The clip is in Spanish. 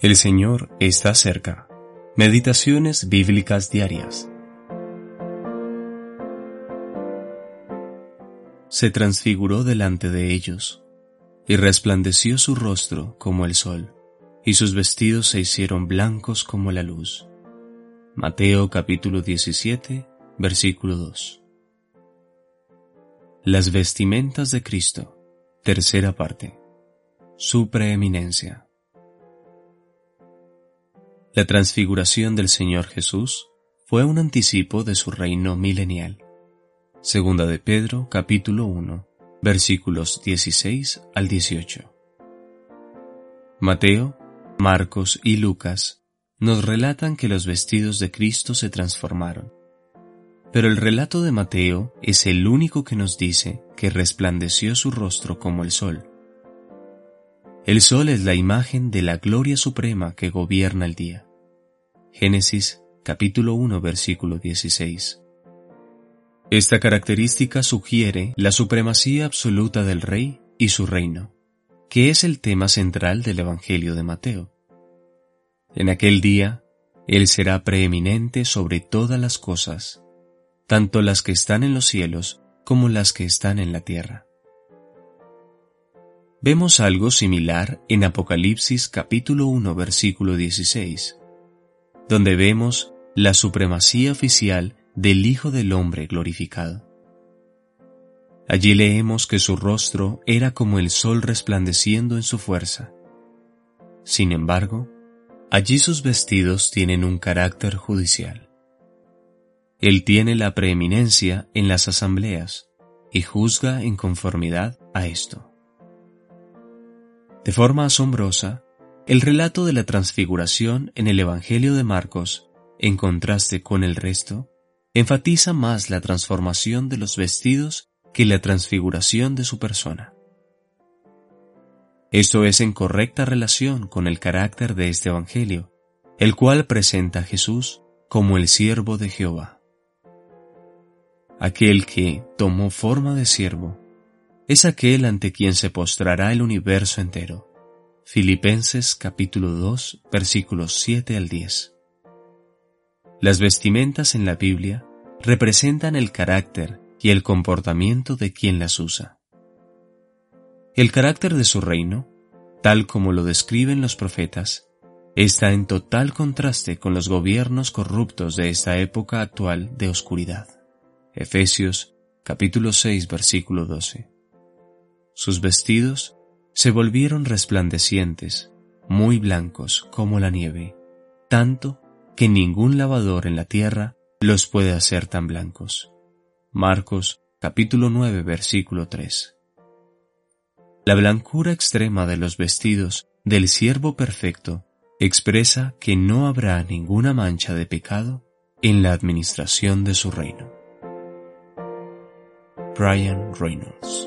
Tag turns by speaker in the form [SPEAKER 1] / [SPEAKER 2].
[SPEAKER 1] El Señor está cerca. Meditaciones bíblicas diarias. Se transfiguró delante de ellos, y resplandeció su rostro como el sol, y sus vestidos se hicieron blancos como la luz. Mateo capítulo 17, versículo 2. Las vestimentas de Cristo, tercera parte. Su preeminencia. La transfiguración del Señor Jesús fue un anticipo de su reino milenial. Segunda de Pedro, capítulo 1, versículos 16 al 18. Mateo, Marcos y Lucas nos relatan que los vestidos de Cristo se transformaron. Pero el relato de Mateo es el único que nos dice que resplandeció su rostro como el sol el sol es la imagen de la gloria suprema que gobierna el día. Génesis capítulo 1 versículo 16. Esta característica sugiere la supremacía absoluta del rey y su reino, que es el tema central del Evangelio de Mateo. En aquel día, Él será preeminente sobre todas las cosas, tanto las que están en los cielos como las que están en la tierra. Vemos algo similar en Apocalipsis capítulo 1 versículo 16, donde vemos la supremacía oficial del Hijo del Hombre glorificado. Allí leemos que su rostro era como el sol resplandeciendo en su fuerza. Sin embargo, allí sus vestidos tienen un carácter judicial. Él tiene la preeminencia en las asambleas y juzga en conformidad a esto. De forma asombrosa, el relato de la transfiguración en el Evangelio de Marcos, en contraste con el resto, enfatiza más la transformación de los vestidos que la transfiguración de su persona. Esto es en correcta relación con el carácter de este Evangelio, el cual presenta a Jesús como el siervo de Jehová. Aquel que tomó forma de siervo es aquel ante quien se postrará el universo entero. Filipenses capítulo 2 versículos 7 al 10. Las vestimentas en la Biblia representan el carácter y el comportamiento de quien las usa. El carácter de su reino, tal como lo describen los profetas, está en total contraste con los gobiernos corruptos de esta época actual de oscuridad. Efesios capítulo 6 versículo 12. Sus vestidos se volvieron resplandecientes, muy blancos como la nieve, tanto que ningún lavador en la tierra los puede hacer tan blancos. Marcos capítulo 9 versículo 3. La blancura extrema de los vestidos del siervo perfecto expresa que no habrá ninguna mancha de pecado en la administración de su reino. Brian Reynolds